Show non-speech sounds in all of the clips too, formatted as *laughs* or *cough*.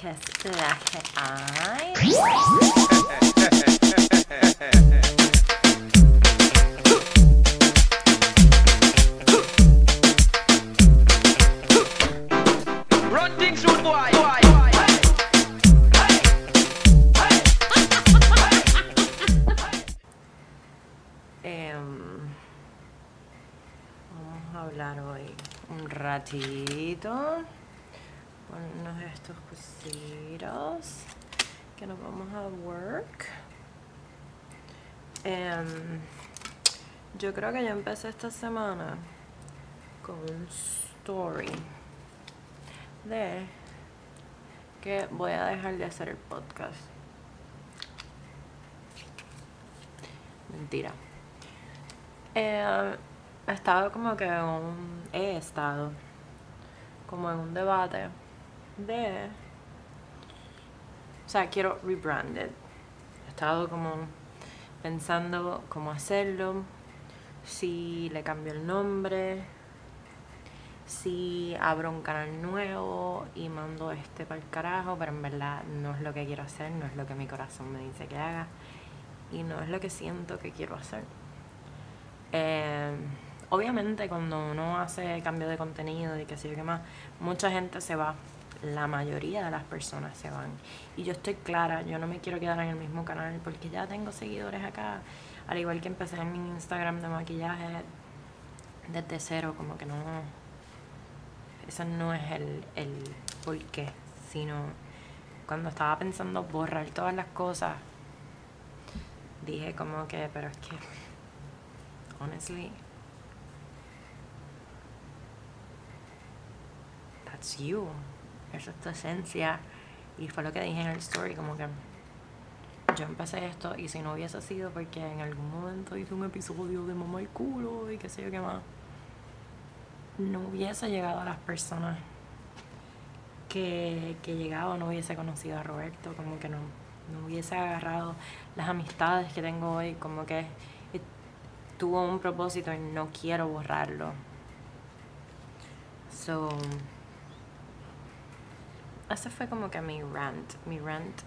que es estos cositos que nos vamos a work. Em, yo creo que ya empecé esta semana con un story de que voy a dejar de hacer el podcast. Mentira. He estado como que en un, he estado como en un debate de, o sea, quiero rebranded. He estado como pensando cómo hacerlo, si le cambio el nombre, si abro un canal nuevo y mando este para el carajo, pero en verdad no es lo que quiero hacer, no es lo que mi corazón me dice que haga y no es lo que siento que quiero hacer. Eh, obviamente cuando uno hace cambio de contenido y qué sé yo qué más, mucha gente se va. La mayoría de las personas se van. Y yo estoy clara, yo no me quiero quedar en el mismo canal porque ya tengo seguidores acá. Al igual que empecé en mi Instagram de maquillaje desde cero, como que no... Eso no es el, el por qué, sino cuando estaba pensando borrar todas las cosas, dije como que, pero es que honestly, that's you. Esa es tu esencia. Y fue lo que dije en el story, como que yo empecé esto y si no hubiese sido porque en algún momento hice un episodio de mamá el culo y qué sé yo qué más, no hubiese llegado a las personas que, que llegaba, no hubiese conocido a Roberto, como que no, no hubiese agarrado las amistades que tengo hoy, como que tuvo un propósito y no quiero borrarlo. So, ese fue como que mi rant. Mi rant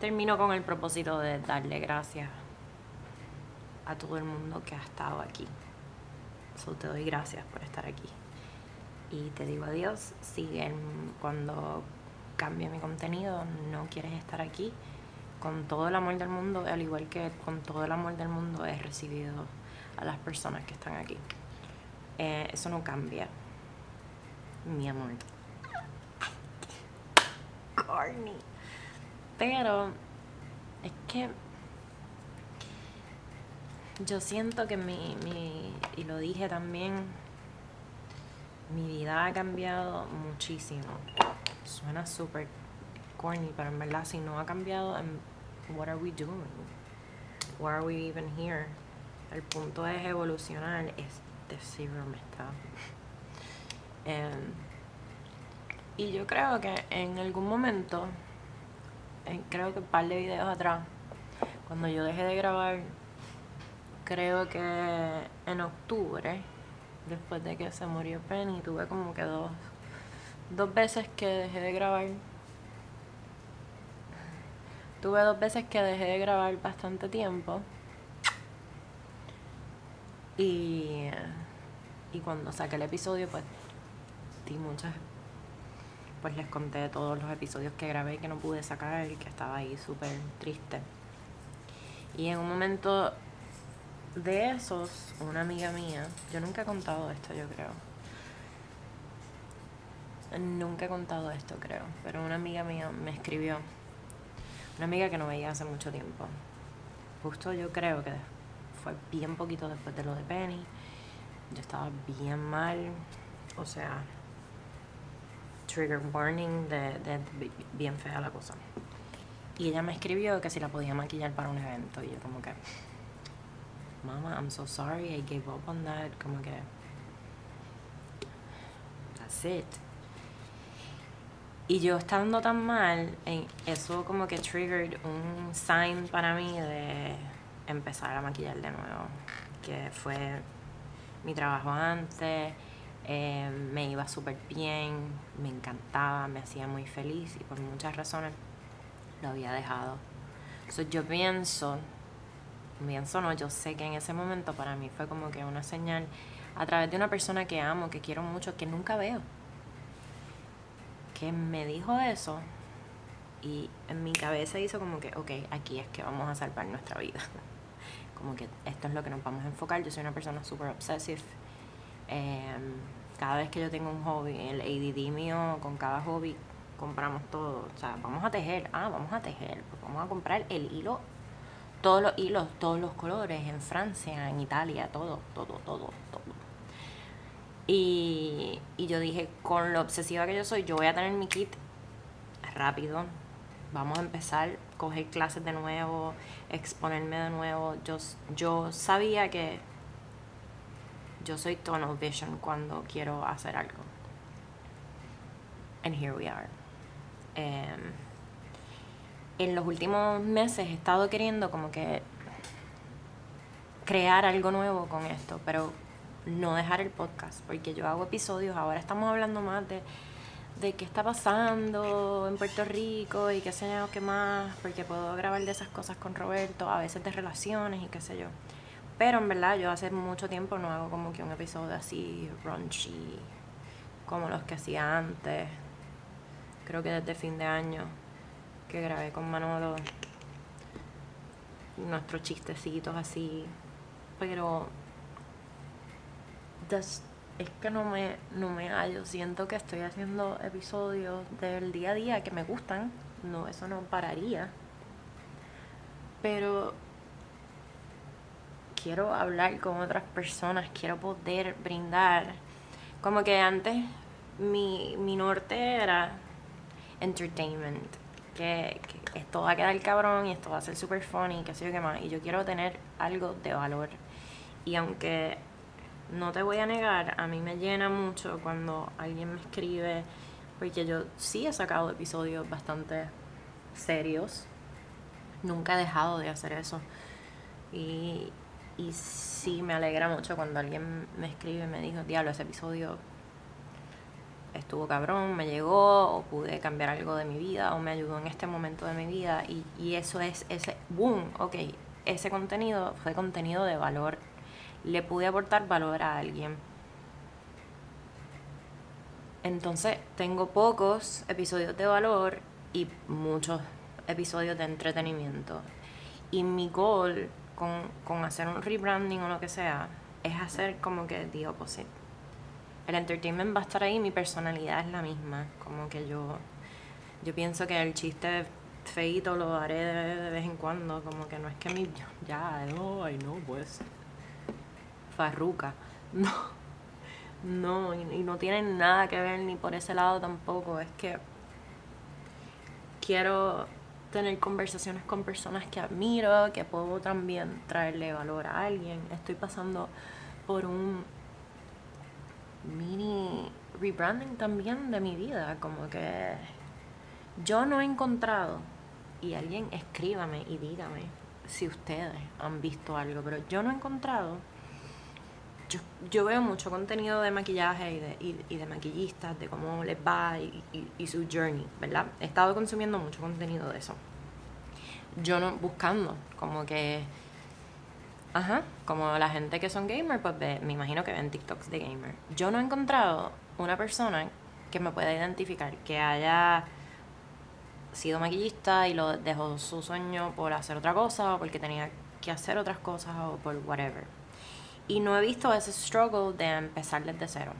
terminó con el propósito de darle gracias a todo el mundo que ha estado aquí. So, te doy gracias por estar aquí. Y te digo adiós. Si en- cuando cambie mi contenido no quieres estar aquí, con todo el amor del mundo, al igual que con todo el amor del mundo he recibido a las personas que están aquí. Eh, eso no cambia, mi amor. Corny. Pero es que yo siento que mi, mi, y lo dije también, mi vida ha cambiado muchísimo. Suena súper corny, pero en verdad si no ha cambiado, what are we doing? Why are we even here? El punto es evolucionar, es decirlo, me está. Em, y yo creo que en algún momento, en- creo que un par de videos atrás, cuando yo dejé de grabar, creo que en octubre, después de que se murió Penny, tuve como que dos, dos veces que dejé de grabar. Tuve dos veces que dejé de grabar bastante tiempo. Y, y cuando saqué el episodio, pues di muchas. Pues les conté todos los episodios que grabé que no pude sacar y que estaba ahí súper triste. Y en un momento de esos, una amiga mía, yo nunca he contado esto, yo creo. Nunca he contado esto, creo. Pero una amiga mía me escribió. Una amiga que no veía hace mucho tiempo. Justo yo creo que fue bien poquito después de lo de Penny. Yo estaba bien mal. O sea, trigger warning de, de bi- bien fea la cosa. Y ella me escribió que si la podía maquillar para un evento. Y yo como que, Mama, I'm so sorry, I gave up on that. Como que, that's it. Y yo estando tan mal, eso como que triggered un sign para mí de empezar a maquillar de nuevo. Que fue mi trabajo antes eh, me iba súper bien, me encantaba, me hacía muy feliz y por muchas razones lo había dejado. yo pienso, pienso no, yo sé que en ese momento para mí fue como que una señal a través de una persona que amo, que quiero mucho, que nunca veo, que me dijo eso y en mi cabeza hizo como que, ok, aquí es que vamos a salvar nuestra vida. *laughs* como que esto es lo que nos vamos a enfocar. Yo soy una persona súper obsessive. Em, cada vez que yo tengo un hobby, el ADD mío, con cada hobby compramos todo. O sea, vamos a tejer. Ah, vamos a tejer. Pues vamos a comprar el hilo, todos los hilos, todos los colores, en Francia, en Italia, todo, todo, todo, todo. Y, y yo dije, con lo obsesiva que yo soy, yo voy a tener mi kit rápido, vamos a empezar, coger clases de nuevo, exponerme de nuevo. Yo, yo sabía que yo soy tunnel vision cuando quiero hacer algo. And here we are. Em, en los últimos meses he estado queriendo como que crear algo nuevo con esto, pero no dejar el podcast, porque yo hago episodios, ahora estamos hablando más de de qué está pasando en Puerto Rico y qué sé yo, qué más, porque puedo grabar de esas cosas con Roberto, a veces de relaciones y qué sé yo. Pero en verdad yo hace mucho tiempo no hago como que un episodio así raunchy como los que hacía antes. Creo que desde fin de año que grabé con Manolo nuestros chistecitos así. Pero es que no me, no me hallo. Siento que estoy haciendo episodios del día a día que me gustan. No, eso no pararía. Pero quiero hablar con otras personas, quiero poder brindar. Como que antes mi, mi norte era entertainment. Que, esto va a quedar cabrón y esto va a ser super funny, que sé yo qué más. Y yo quiero tener algo de valor. Y aunque no te voy a negar, a mí me llena mucho cuando alguien me escribe, porque yo sí he sacado episodios bastante serios. Nunca he dejado de hacer eso. Y, y sí me alegra mucho cuando alguien me escribe y me dijo, diablo, ese episodio estuvo cabrón, me llegó, o pude cambiar algo de mi vida, o me ayudó en este momento de mi vida. Y, y eso es ese, boom, ok, ese contenido fue contenido de valor le pude aportar valor a alguien. Entonces tengo pocos episodios de valor y muchos episodios de entretenimiento. Y mi goal con, hacer un rebranding o lo que sea es hacer como que the opposite. El entertainment va a estar ahí, mi personalidad es la misma. Como que yo, yo pienso que el chiste feito lo haré de, vez en cuando. Como que no es que mi. Ya, no, ay, no, pues farruca. *laughs* No, no, y, no tiene nada que ver ni por ese lado tampoco. Es que quiero tener conversaciones con personas que admiro, que puedo también traerle valor a alguien. Estoy pasando por un mini rebranding también de mi vida, como que yo no he encontrado, y alguien escríbame y dígame si ustedes han visto algo, pero yo no he encontrado yo, veo mucho contenido de maquillaje y de, y, de maquillistas, de cómo les va y, su journey, ¿verdad? He estado consumiendo mucho contenido de eso. Yo no, buscando, como que, ajá, como la gente que son gamer, pues me imagino que ven TikToks de gamer. Yo no he encontrado una persona que me pueda identificar, que haya sido maquillista y lo dejó su sueño por hacer otra cosa o porque tenía que hacer otras cosas o por whatever y no he visto ese struggle de empezar desde cero.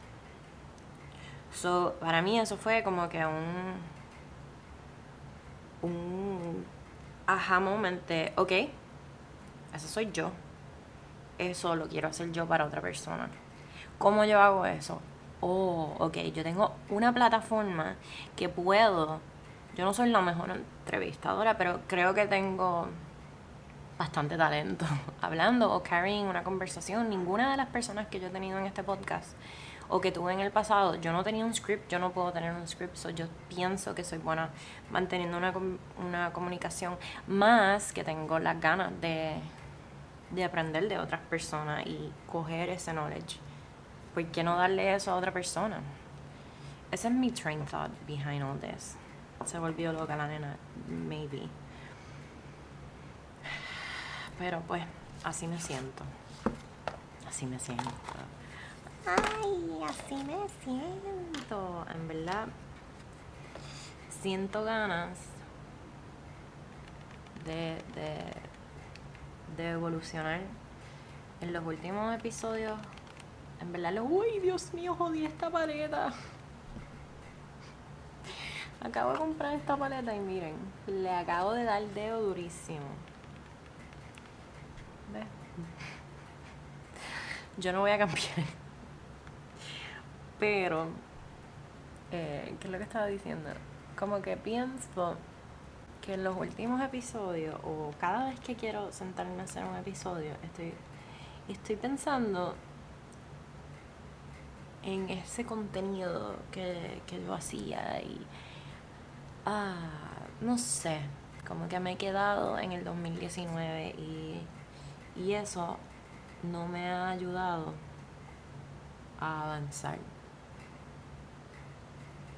So, para mí eso fue como que un un aha moment de, ok, eso soy yo. Eso lo quiero hacer yo para otra persona. ¿Cómo yo hago eso? Oh, ok, yo tengo una plataforma que puedo. Yo no soy la mejor entrevistadora, pero creo que tengo bastante talento *laughs* hablando o carrying una conversación. Ninguna de las personas que yo he tenido en este podcast o que tuve en el pasado, yo no tenía un script, yo no puedo tener un script, so yo pienso que soy buena manteniendo una, una comunicación, más que tengo las ganas de, de aprender de otras personas y coger ese knowledge ¿por qué no darle eso a otra persona? Ese es mi train thought behind all this. Se volvió loca la nena, maybe. Pero pues, así me siento. Así me siento. Ay, así me siento. En verdad, siento ganas de, de, de evolucionar. En los últimos episodios, en verdad, lo, uy, Dios mío, jodí esta paleta. Acabo de comprar esta paleta y miren, le acabo de dar el dedo durísimo. Yo no voy a cambiar. Pero, eh, ¿qué es lo que estaba diciendo? Como que pienso que en los últimos episodios, o cada vez que quiero sentarme a hacer un episodio, estoy, estoy pensando en ese contenido que, que yo hacía y, ah, no sé, como que me he quedado en el 2019 y, y eso no me ha ayudado a avanzar.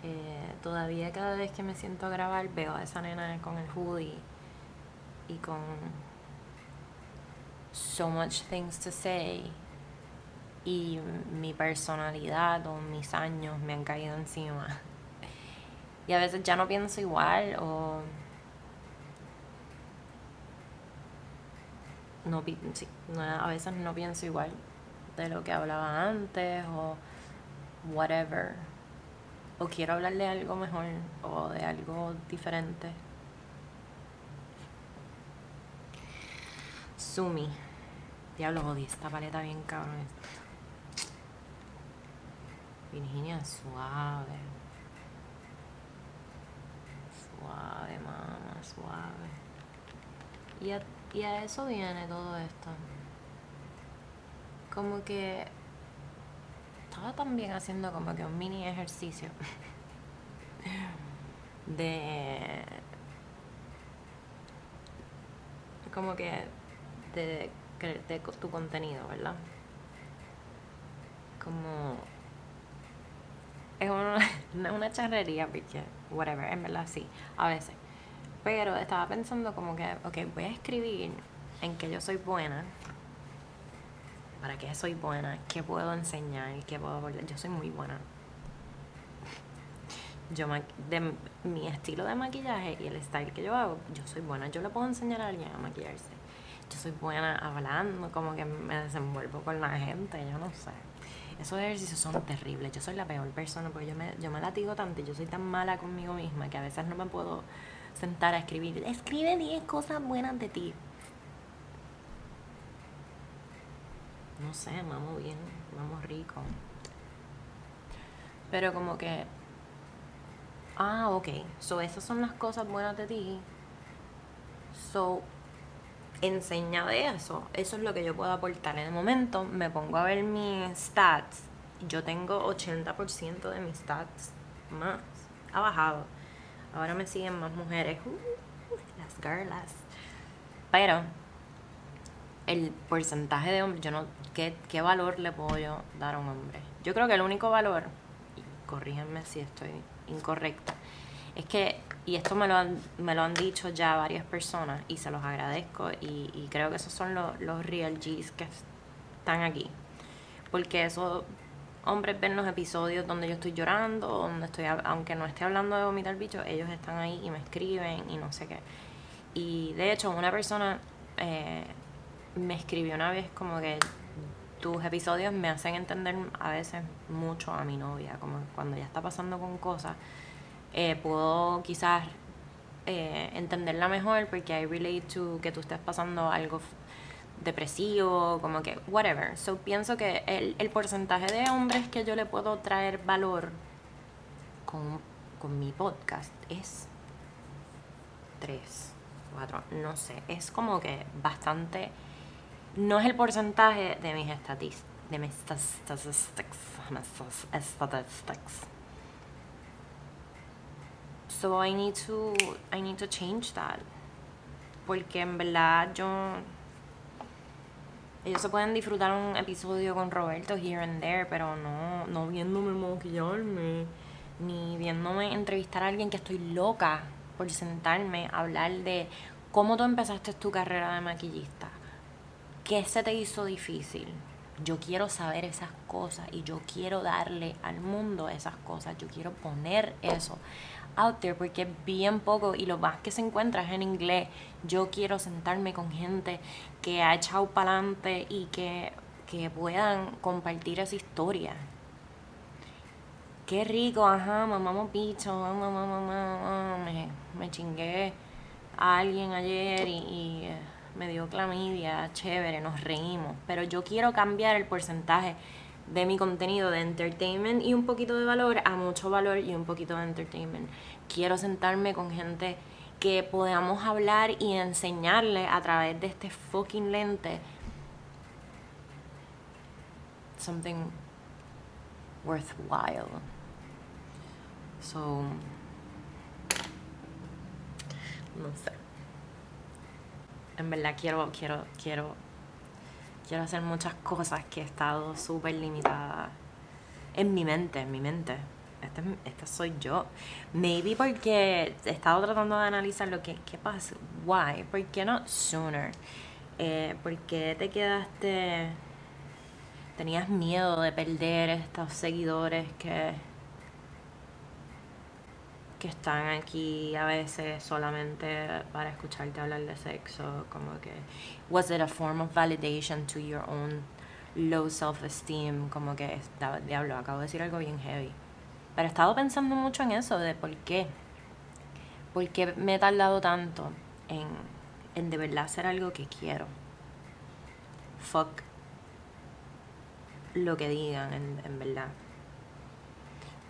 Eh, todavía cada vez que me siento a grabar veo a esa nena con el hoodie y con so much things to say y mi personalidad o mis años me han caído encima. *laughs* Y a veces ya no pienso igual o no, sí, no, a veces no pienso igual de lo que hablaba antes o whatever. O quiero hablar de algo mejor o de algo diferente. Sumi. Diablo, jodí esta paleta bien cabrón. Virginia, suave. Suave, mamá, suave. Y a, y a eso viene todo esto. Como que estaba también haciendo como que un mini ejercicio *laughs* de como que de, de tu contenido, ¿verdad? Como es una, *laughs* una charrería, porque whatever, en verdad sí, a veces. Pero estaba pensando como que, ok, voy a escribir en que yo soy buena ¿Para qué soy buena? ¿Qué puedo enseñar? ¿Qué puedo Yo soy muy buena. Yo de mi estilo de maquillaje y el style que yo hago, yo soy buena. Yo le puedo enseñar a alguien a maquillarse. Yo soy buena hablando, como que me desenvuelvo con la gente, yo no sé. Esos ejercicios son terribles. Yo soy la peor persona porque yo me, yo me latigo tanto y yo soy tan mala conmigo misma que a veces no me puedo sentar a escribir. Escribe 10 cosas buenas de ti. no sé, vamos bien, vamos rico. Pero como que, ah, ok, so esas son las cosas buenas de ti. So, enseña de eso. Eso es lo que yo puedo aportar. En el momento me pongo a ver mis stats. Yo tengo 80% de mis stats más. Ha bajado. Ahora me siguen más mujeres. Uh, las girlas. Pero el porcentaje de hombres, yo no, ¿qué, ¿qué valor le puedo yo dar a un hombre? Yo creo que el único valor, y corrígenme si estoy incorrecta, es que, y esto me lo han, me lo han dicho ya varias personas y se los agradezco y, creo que esos son los, los real G's que están aquí. Porque esos hombres ven los episodios donde yo estoy llorando, donde estoy, aunque no esté hablando de vomitar bicho, ellos están ahí y me escriben y no sé qué. Y de hecho, una persona eh, me escribió una vez como que tus episodios me hacen entender a veces mucho a mi novia, como cuando ya está pasando con cosas, eh, puedo quizás eh, entenderla mejor porque I relate to que tú estés pasando algo depresivo, como que whatever. So pienso que el, el porcentaje de hombres que yo le puedo traer valor con, con mi podcast es 3, 4, no sé, es como que bastante no es el porcentaje de mis estadísticas, de mis statistics, statistics. So I need to, I need to change that. Porque en verdad yo, Ellos se pueden disfrutar un episodio con Roberto here and there, pero no, no viéndome maquillarme, ni viéndome entrevistar a alguien que estoy loca por sentarme a hablar de cómo tú empezaste tu carrera de maquillista. ¿Qué se te hizo difícil? Yo quiero saber esas cosas y yo quiero darle al mundo esas cosas. Yo quiero poner eso out there porque es bien poco y lo más que se encuentra es en inglés. Yo quiero sentarme con gente que ha echado para adelante y que, que puedan compartir esa historia. Qué rico, ajá, mamamos picho, mamá, mamá, mamá, me, me chingué a alguien ayer y, eh, me dio clamidia, chévere, nos reímos. Pero yo quiero cambiar el porcentaje de mi contenido de entertainment y un poquito de valor a mucho valor y un poquito de entertainment. Quiero sentarme con gente que podamos hablar y enseñarle a través de este fucking lente something worthwhile. So, no sé. En verdad quiero, quiero, quiero quiero hacer muchas cosas que he estado súper limitada en mi mente, en mi mente. Esta, esta, soy yo. Maybe porque he estado tratando de analizar lo que qué pasa. Why? ¿Por qué no sooner? Eh, ¿Por qué te quedaste... Tenías miedo de perder estos seguidores que que están aquí a veces solamente para escucharte hablar de sexo, como que was it a form of validation to your own low self-esteem, como que diablo, acabo de decir algo bien heavy. Pero he estado pensando mucho en eso, de por qué. ¿Por qué me he tardado tanto en, en de verdad hacer algo que quiero? Fuck lo que digan, en, en verdad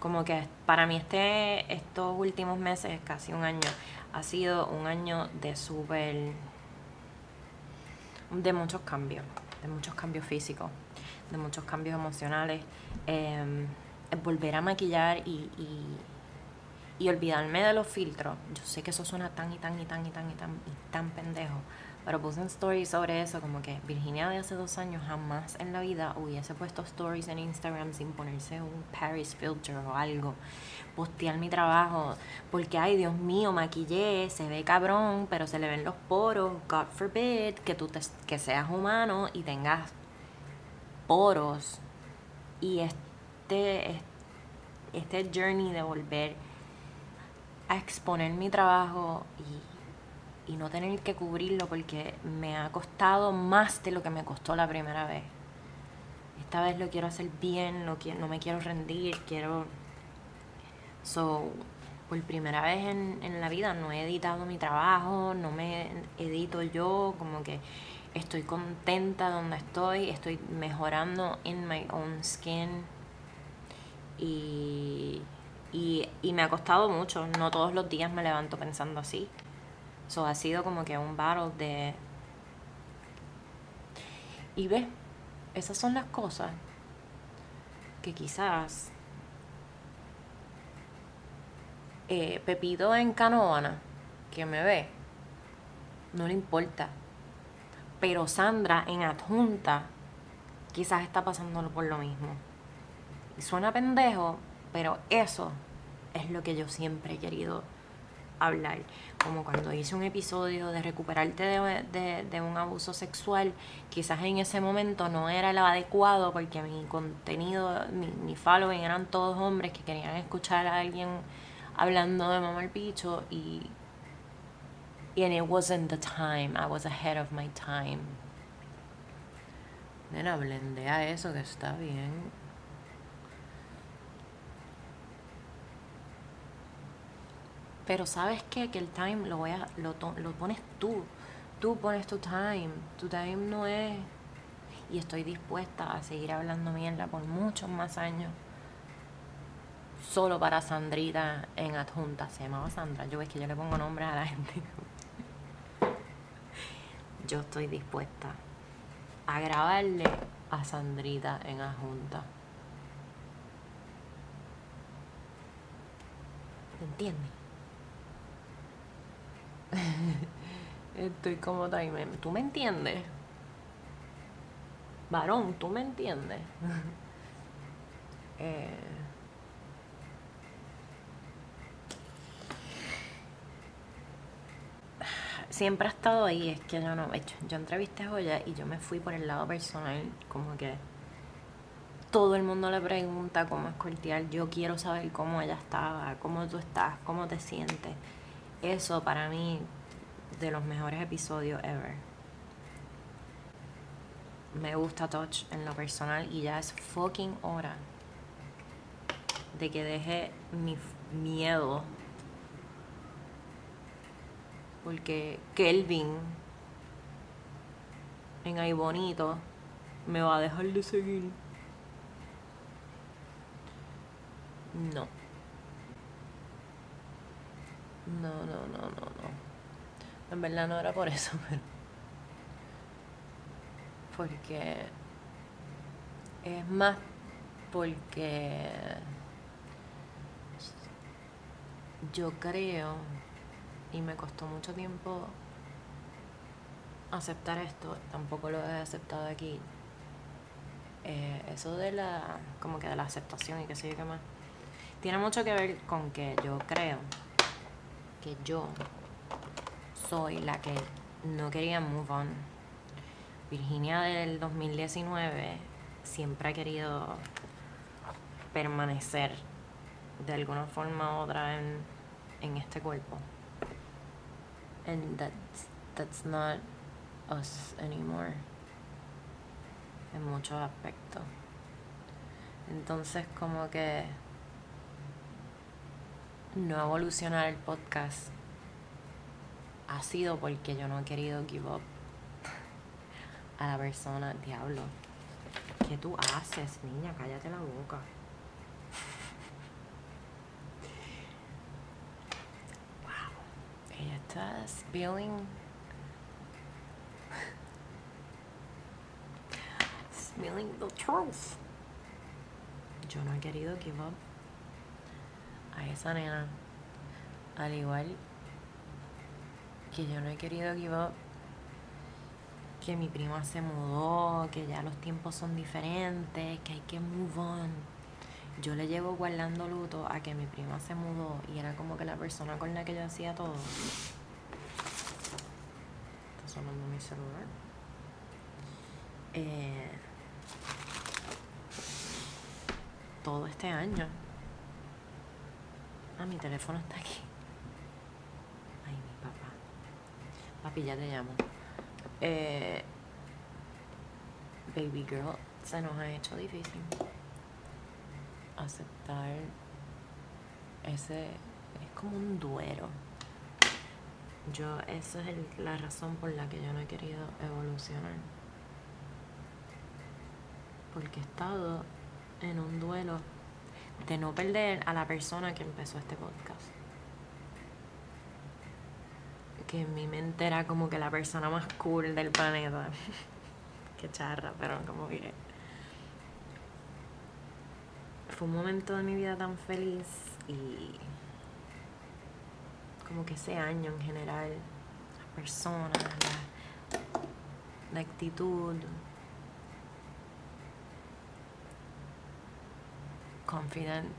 como que para mí este, estos últimos meses, casi un año, ha sido un año de súper, de muchos cambios, de muchos cambios físicos, de muchos cambios emocionales, eh, volver a maquillar y, y, y, olvidarme de los filtros. Yo sé que eso suena tan y tan y tan y tan y tan y tan pendejo, pero puse un story sobre eso, como que Virginia de hace dos años jamás en la vida hubiese puesto stories en Instagram sin ponerse un Paris filter o algo. Postear mi trabajo, porque ay Dios mío, maquillé, se ve cabrón, pero se le ven los poros. God forbid que tú te, que seas humano y tengas poros. Y este, este journey de volver a exponer mi trabajo y y no tener que cubrirlo porque me ha costado más de lo que me costó la primera vez. Esta vez lo quiero hacer bien, no, quiero, no me quiero rendir, quiero... So, por primera vez en, en la vida no he editado mi trabajo, no me edito yo, como que estoy contenta donde estoy, estoy mejorando en my own skin y, y, y me ha costado mucho, no todos los días me levanto pensando así. So ha sido como que un battle de. Y ve, esas son las cosas que quizás eh, Pepito en Canoana, que me ve, no le importa. Pero Sandra en Adjunta quizás está pasándolo por lo mismo. Y suena pendejo, pero eso es lo que yo siempre he querido hablar. Como cuando hice un episodio de recuperarte de, un abuso sexual, quizás en ese momento no era lo adecuado porque mi contenido, mi, mi following eran todos hombres que querían escuchar a alguien hablando de mamá el bicho y and it wasn't the time, I was ahead of my time. Nena, blendea eso que está bien. Pero sabes qué? que el time lo, voy a, lo, pones tú. Tú pones tu time. Tu time no es... Y estoy dispuesta a seguir hablando mierda por muchos más años. Solo para Sandrita en adjunta. Se llamaba Sandra. Yo es que yo le pongo nombre a la gente. *laughs* yo estoy dispuesta a grabarle a Sandrita en adjunta. ¿Entiendes? *laughs* Estoy como time. ¿Tú me entiendes? varón, ¿tú me entiendes? *laughs* Eh, siempre ha estado ahí, es que yo no, hecho, yo entrevisté a Joya y yo me fui por el lado personal, como que todo el mundo le pregunta cómo es cordial, yo quiero saber cómo ella estaba, cómo tú estás, cómo te sientes. Eso para mí, de los mejores episodios ever. Me gusta Touch en lo personal y ya es fucking hora de que deje mi miedo porque Kelvin en ahí bonito me va a dejar de seguir. No. No, no, no, no, no. En verdad no era por eso, *laughs* pero. Porque. Es más porque. Yo creo y me costó mucho tiempo aceptar esto, tampoco lo he aceptado aquí. Eh, eso de la, como que de la aceptación y que sé yo qué más, tiene mucho que ver con que yo creo que yo soy la que no quería move on. Virginia del 2019 siempre ha querido permanecer de alguna forma u otra en, en este cuerpo and that's that's not us anymore en muchos aspectos entonces como que no evolucionar el podcast ha sido porque yo no he querido give up a la persona diablo. ¿qué tú haces niña? cállate la boca. Ella está spilling. Spilling the truth. Yo no he querido give up a esa nena al igual que yo no he querido give up que mi prima se mudó que ya los tiempos son diferentes que hay que move on yo le llevo guardando luto a que mi prima se mudó y era como que la persona con la que yo hacía todo. Está sonando mi celular. Eh, todo este año. Ah, mi teléfono está aquí. Ay, mi papá. Papi, ya te llamo. Eh, baby girl, se nos ha hecho difícil aceptar ese es como un duero yo esa es la razón por la que yo no he querido evolucionar porque he estado en un duelo de no perder a la persona que empezó este podcast. Que en mi mente era como que la persona más cool del planeta. *laughs* Qué charra pero como que fue un momento de mi vida tan feliz y como que ese año en general, las personas, la, actitud, confident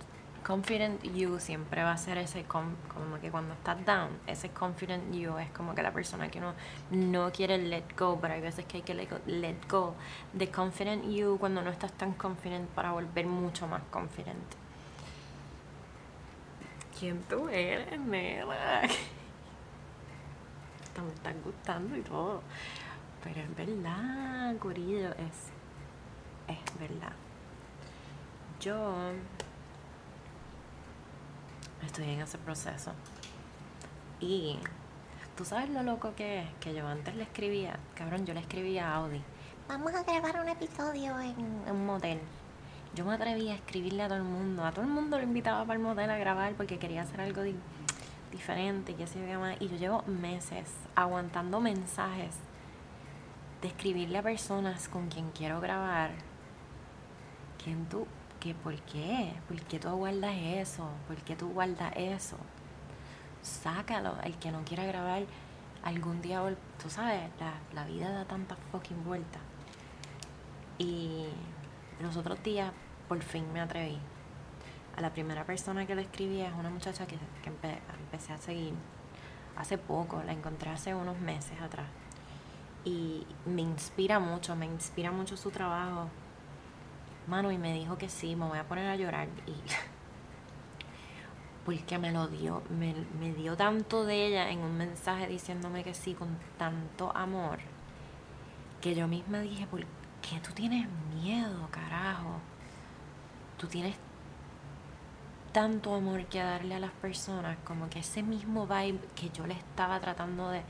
confident you siempre va a ser ese como que cuando estás down, ese confident you es como que la persona que uno no quiere let go, pero hay veces que hay que let go, let go. The confident you cuando no estás tan confident para volver mucho más confident. ¿Quién tú eres, nena? *laughs* me estás gustando y todo. Pero es verdad, Corillo, es, es verdad. Yo estoy en ese proceso. Y tú sabes lo loco que es, que yo antes le escribía, cabrón, yo le escribía a Audi, vamos a grabar un episodio en, un motel. Yo me atrevía a escribirle a todo el mundo, a todo el mundo lo invitaba para el motel a grabar porque quería hacer algo diferente, y así más. Y yo llevo meses aguantando mensajes de escribirle a personas con quien quiero grabar. ¿Quién tú que ¿por qué? ¿Por qué tú guardas eso? ¿Por qué tú guardas eso? Sácalo. El que no quiera grabar algún día, tú sabes, la, la vida da tantas fucking vueltas. Y los otros días por fin me atreví. A la primera persona que le escribí es una muchacha que, que empe- empecé a seguir hace poco, la encontré hace unos meses atrás. Y me inspira mucho, me inspira mucho su trabajo. Mano, y me dijo que sí, me voy a poner a llorar. Y *laughs* porque me lo dio, me, me dio tanto de ella en un mensaje diciéndome que sí con tanto amor, que yo misma dije, ¿por qué tú tienes miedo, carajo? Tú tienes tanto amor que darle a las personas, como que ese mismo vibe que yo le estaba tratando de,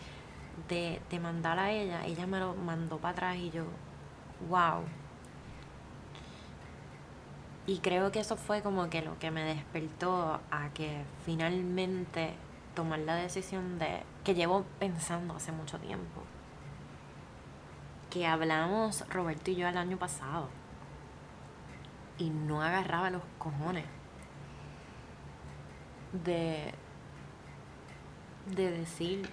de, de mandar a ella, ella me lo mandó para atrás y yo, wow. Y creo que eso fue como que lo que me despertó a que finalmente tomar la decisión de que llevo pensando hace mucho tiempo. Que hablamos Roberto y yo el año pasado. Y no agarraba los cojones de de decir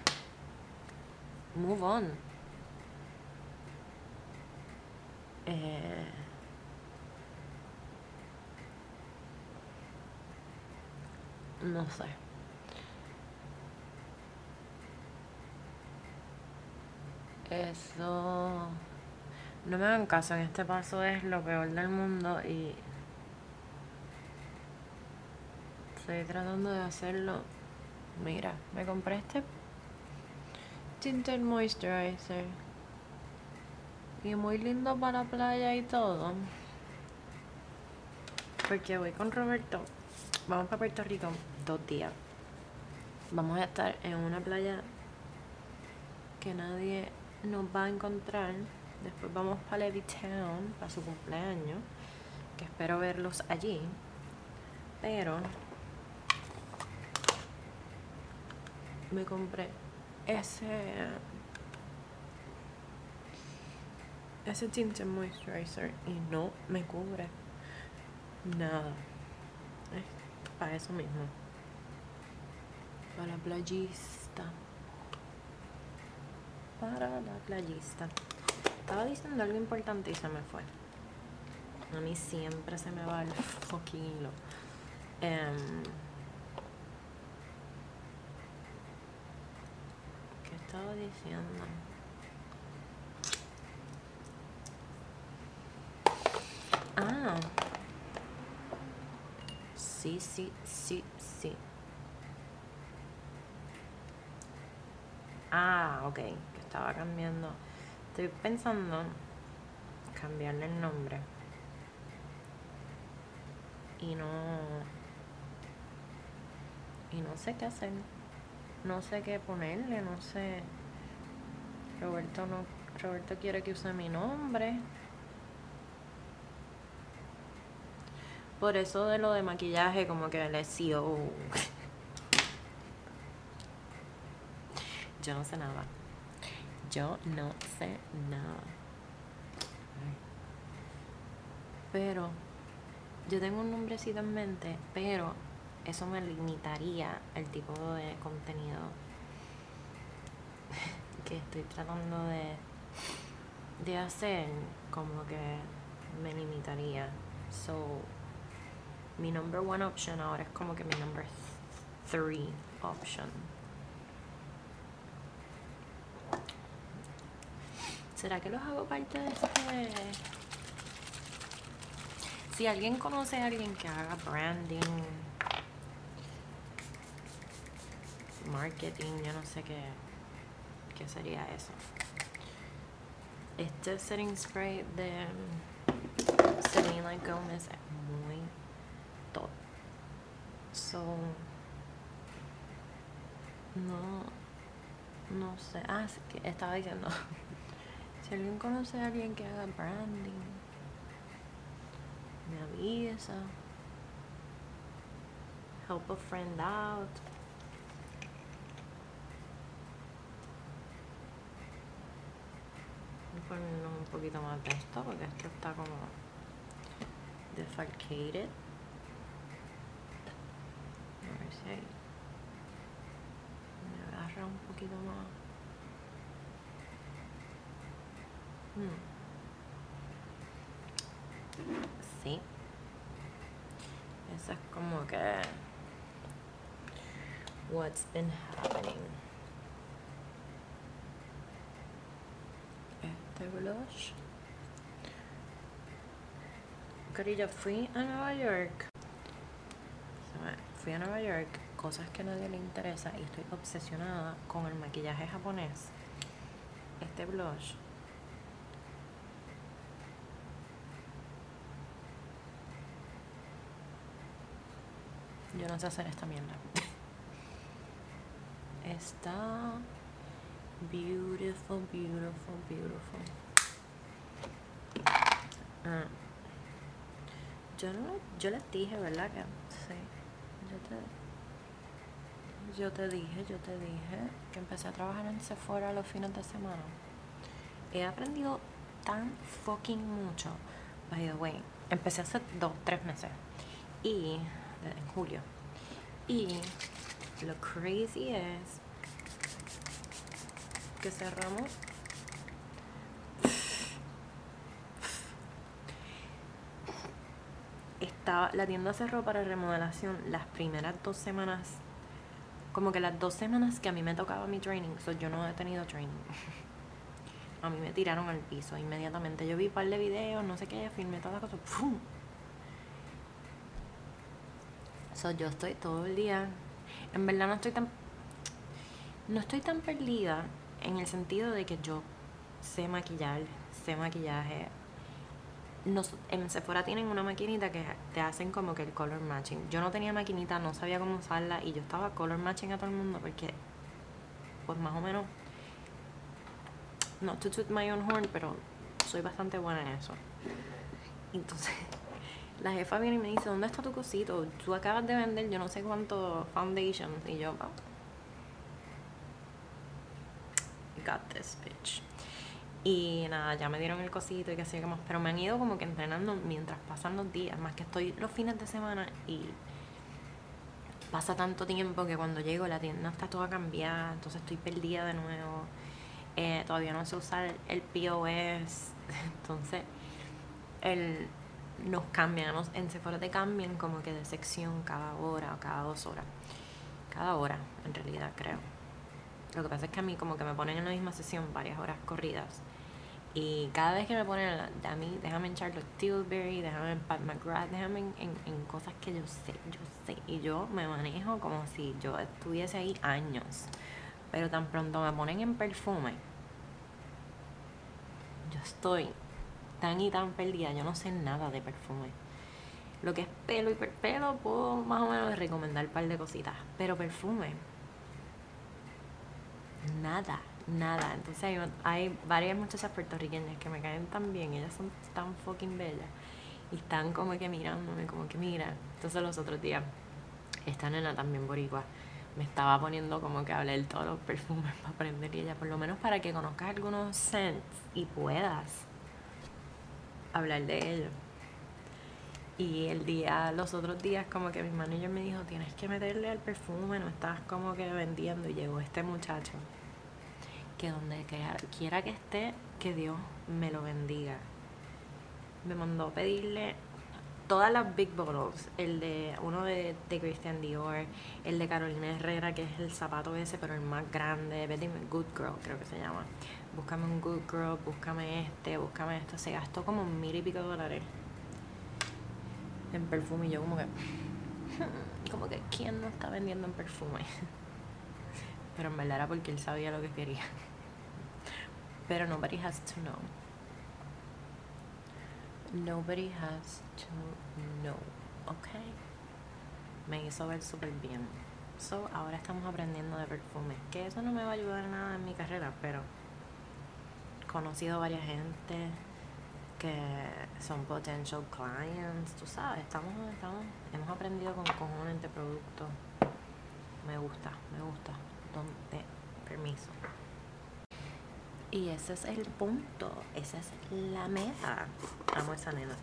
move on. Eh, no sé. Eso. No me hagan caso, en este paso es lo peor del mundo y. Estoy tratando de hacerlo. Mira, me compré este Tinted Moisturizer. Y muy lindo para la playa y todo. Porque voy con Roberto. Vamos para Puerto Rico dos días. Vamos a estar en una playa que nadie nos va a encontrar. Después vamos para Levittown para su cumpleaños. Que espero verlos allí. Pero me compré ese ese tinte moisturizer y no me cubre nada. Para eso mismo. Para la playista. Para la playista. Estaba diciendo algo importante y se me fue. A mí siempre se me va el fucking hilo. Em, ¿Qué estaba diciendo? Ah. Sí, sí, sí, sí. Ah, ok. Que estaba cambiando. Estoy pensando cambiarle el nombre. Y no. Y no sé qué hacer. No sé qué ponerle, no sé. Roberto no. Roberto quiere que use mi nombre. Por eso de lo de maquillaje, como que le CEO. Yo no sé nada. Yo no sé nada. Pero yo tengo un nombrecito en mente, pero eso me limitaría el tipo de contenido *laughs* que estoy tratando de, de hacer, como que me limitaría. So, mi number one option ahora es como que mi number th- three option. ¿Será que los hago parte de este? Si alguien conoce a alguien que haga branding, marketing, yo no sé qué, qué sería eso. Este setting spray de Selena Gomez es muy top. So, no, no sé. Ah, sí estaba diciendo. *laughs* Si alguien conoce a alguien que haga branding, me avisa. Help a friend out. Ponernos un poquito más de esto porque esto está como defalcated. A ver si me agarra un poquito más. Hmm. Sí. Eso es como que. What's been happening. Este blush. Carilla, fui a Nueva York. Fui a Nueva York, cosas que a nadie le interesa y estoy obsesionada con el maquillaje japonés. Este blush Yo no sé hacer esta mierda. Está beautiful, beautiful, beautiful. Ah. Yo no, yo les dije, ¿verdad? Que sí. Yo te, yo te dije, yo te dije que empecé a trabajar en Sephora los fines de semana. He aprendido tan fucking mucho. By the way, empecé hace dos, tres meses. Y en julio. Y lo crazy es que cerramos. Estaba la tienda cerró para remodelación las primeras dos semanas como que las dos semanas que a mí me tocaba mi training so yo no he tenido training. *laughs* A mí me tiraron al piso inmediatamente. Yo vi un par de videos no sé qué filmé todas las cosas ¡pum! So, yo estoy todo el día. En verdad no estoy tan. No estoy tan perdida en el sentido de que yo sé maquillar, sé maquillaje. Nos, en Sephora tienen una maquinita que te hacen como que el color matching. Yo no tenía maquinita, no sabía cómo usarla y yo estaba color matching a todo el mundo porque, pues más o menos, no to toot my own horn, pero soy bastante buena en eso. Entonces, la jefa viene y me dice, ¿dónde está tu cosito? Tú acabas de vender yo no sé cuánto foundation. Y yo, oh. got this bitch. Y nada, ya me dieron el cosito y que así que más. Pero me han ido como que entrenando mientras pasan los días. Más que estoy los fines de semana y pasa tanto tiempo que cuando llego la tienda está toda cambiada. Entonces estoy perdida de nuevo. Eh, todavía no sé usar el POS. *laughs* Entonces, el nos cambian, en Sephora te cambian como que de sección cada hora o cada dos horas. Cada hora, en realidad, creo. Lo que pasa es que a mí como que me ponen en la misma sesión varias horas corridas. Y cada vez que me ponen a mí, déjame en Charlotte Tilbury, déjame en Pat McGrath, déjame en, en, cosas que yo sé, yo sé. Y yo me manejo como si yo estuviese ahí años. Pero tan pronto me ponen en perfume, yo estoy tan y tan perdida, yo no sé nada de perfume. Lo que es pelo y pelo puedo más o menos recomendar un par de cositas, pero perfume, nada, nada. Entonces hay, varias muchachas puertorriqueñas que me caen tan bien, ellas son tan fucking bellas y están como que mirándome, como que mira. Entonces los otros días, esta nena también boricua me estaba poniendo como que hablar todos los perfumes *laughs* para aprender y ella, por lo menos para que conozcas algunos scents y puedas hablar de ello. Y el día, los otros días, como que mi manager me dijo, tienes que meterle al perfume, no estás como que vendiendo. Y llegó este muchacho, que donde quiera que esté, que Dios me lo bendiga. Me mandó a pedirle todas las big bottles, el de uno de, Christian Dior, el de Carolina Herrera, que es el zapato ese, pero el más grande, Good Girl creo que se llama búscame un Good Girl, búscame este, búscame esto. Se gastó como mil y pico dólares en perfume y yo como que, *laughs* como que, ¿quién no está vendiendo en perfume? *laughs* Pero en verdad era porque él sabía lo que quería. *laughs* Pero nobody has to know. Nobody has to know, ¿ok? Me hizo ver súper bien. So, ahora estamos aprendiendo de perfume. Que eso no me va a ayudar nada en mi carrera, pero conocido varias gente que son potential clients, tú sabes, estamos, estamos, hemos aprendido con cojones de producto. Me gusta, me gusta. Donde, permiso. Y ese es el punto, esa es la meta. Amo esa nena.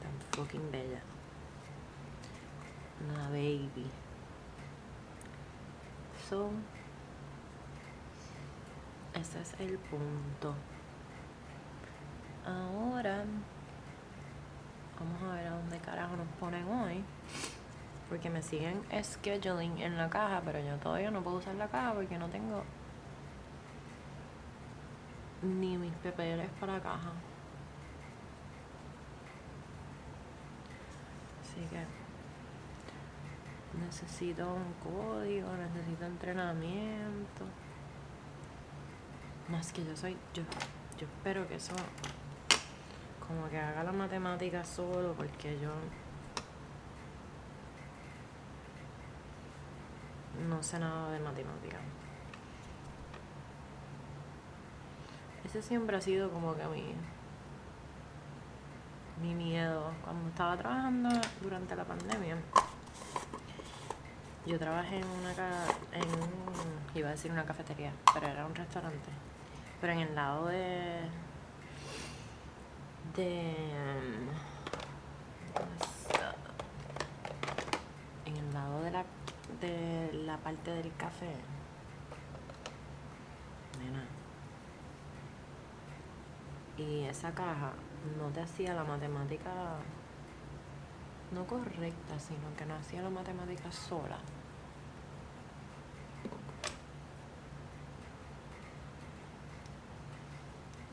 Tan fucking bella. Una baby. So, ese es el punto. Ahora Vamos a ver a dónde carajo nos ponen hoy. Porque me siguen scheduling en la caja, pero yo todavía no puedo usar la caja porque no tengo ni mis papeles para caja. Así que necesito un código, necesito entrenamiento. Más que yo soy, yo, yo espero que eso como que haga la matemática solo porque yo no sé nada de matemática. Siempre ha sido como que mi, mi miedo. Cuando estaba trabajando durante la pandemia, yo trabajé en una en un, iba a decir una cafetería, pero era un restaurante. Pero en el lado de de en el lado de la de la parte del café. Nena. Y esa caja no te hacía la matemática no correcta, sino que no hacía la matemática sola.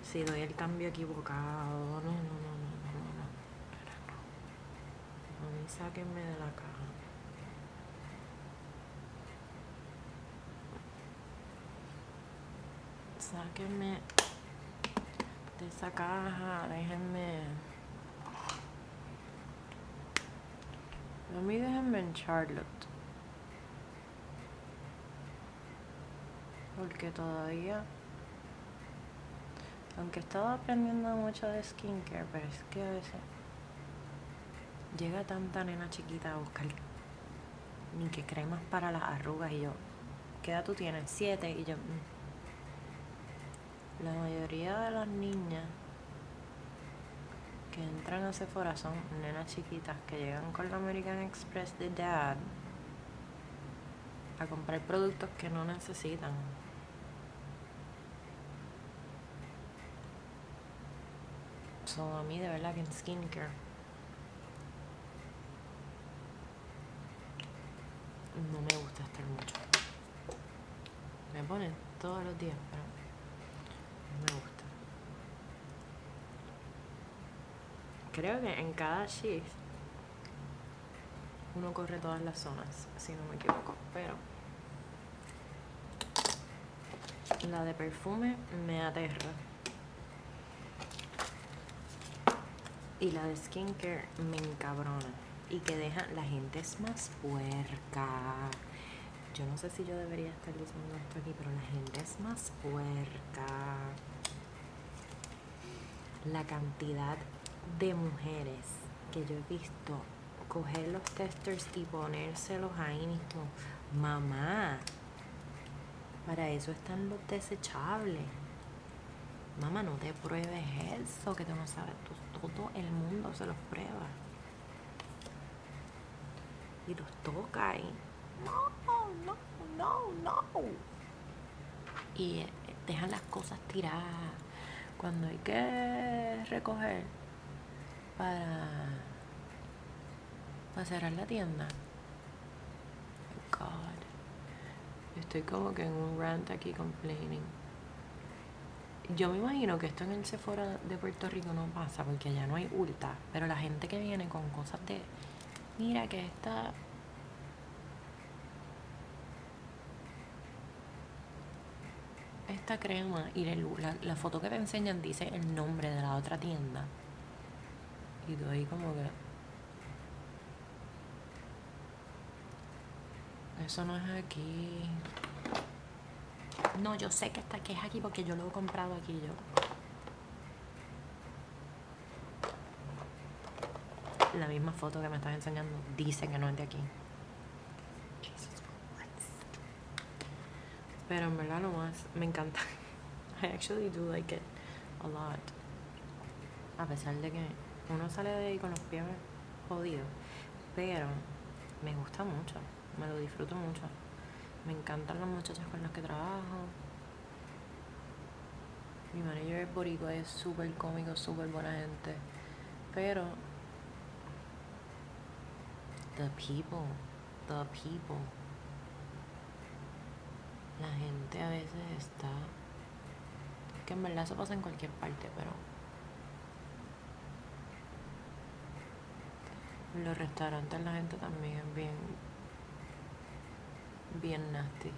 Si doy el cambio equivocado, no, no, no, no, no, no, no. A mí sáquenme de la caja. Sáquenme de esa caja, déjenme. A mí déjenme en Charlotte. Porque todavía aunque he estado aprendiendo mucho de skincare, pero es que a veces llega tanta nena chiquita a buscar ni que cremas para las arrugas y yo, ¿qué edad tú tienes? Siete y yo, mm". La mayoría de las niñas que entran a Sephora son nenas chiquitas que llegan con la American Express de Dad a comprar productos que no necesitan. So, a mí de verdad que en skincare no me gusta estar mucho. Me ponen todos los días, pero me gusta. Creo que en cada shift uno corre todas las zonas, si no me equivoco, pero la de perfume me aterra. Y la de skincare me encabrona. Y que deja, la gente es más puerca. Yo no sé si yo debería estar diciendo esto aquí, pero la gente es más puerca. La cantidad de mujeres que yo he visto coger los testers y ponérselos ahí mismo. Mamá, para eso están los desechables. Mamá, no te pruebes eso que tú no sabes. Todo el mundo se los prueba. Y los toca y no, no, no, no. Y eh, dejan las cosas tiradas. Cuando hay que recoger para, para cerrar la tienda. God. Estoy como que en un rant aquí complaining yo me imagino que esto en el Sephora de Puerto Rico no pasa porque allá no hay ulta, pero la gente que viene con cosas de, mira que esta esta crema y la, foto que te enseñan dice el nombre de la otra tienda y tú ahí como que eso no es aquí no, yo sé que está que es aquí porque yo lo he comprado aquí yo. La misma foto que me estás enseñando dice que no es de aquí. Pero en verdad no más, me encanta. *laughs* I actually do like it a lot. A pesar de que uno sale de ahí con los pies jodidos. Pero me gusta mucho, me lo disfruto mucho. Me encantan las muchachas con las que trabajo. Mi manager es boricua, es súper cómico, súper buena gente. Pero The people, the people. La gente a veces está. Que en verdad eso pasa en cualquier parte, pero. En los restaurantes la gente también es bien. Bien nasty.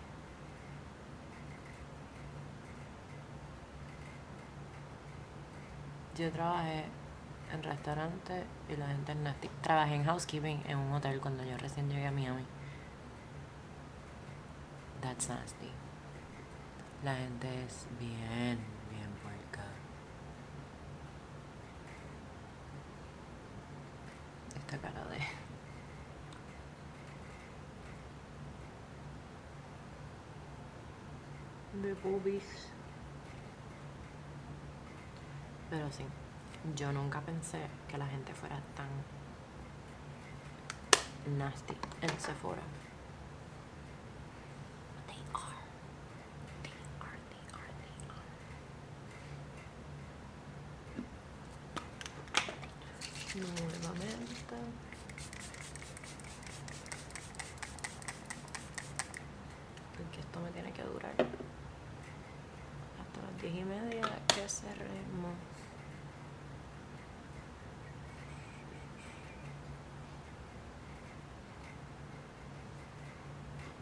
Yo trabajé en restaurante y la gente es nasty. Trabajé en housekeeping en un hotel cuando yo recién llegué a Miami. That's nasty. La gente es bien, bien puerca. Esta cara de... De boobies. Pero sí, yo nunca pensé que la gente fuera tan nasty en Sephora. They are. They are, they are, they are. Nuevamente. Porque esto me tiene que durar hasta las diez y media que cerremos.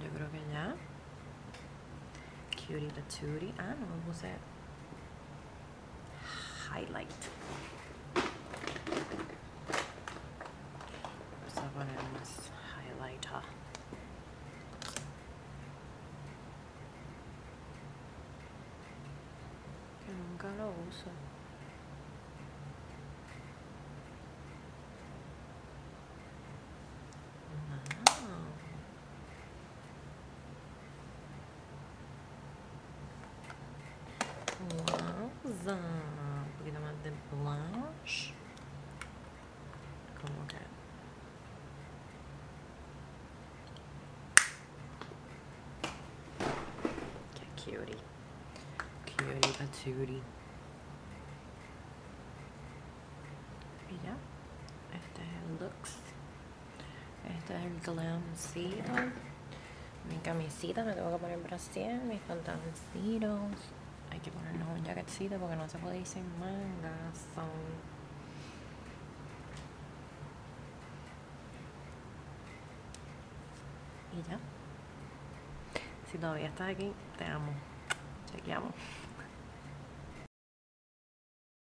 Yo creo que ya. Cutie patootie. Ah, no me puse highlight. Vamos a poner más highlighter. Que nunca lo uso. Wow. Un poquito más de blush. Como que. Qué cutie. Cutie patootie. Y ya. Este es el looks. Este es el glamcito. Mi camisita, me tengo que poner brasier, mis pantaloncitos. Que ponernos un jaquetcito porque no se puede ir sin mangas. son- Y ya. Si todavía estás aquí, te amo. Chequeamos.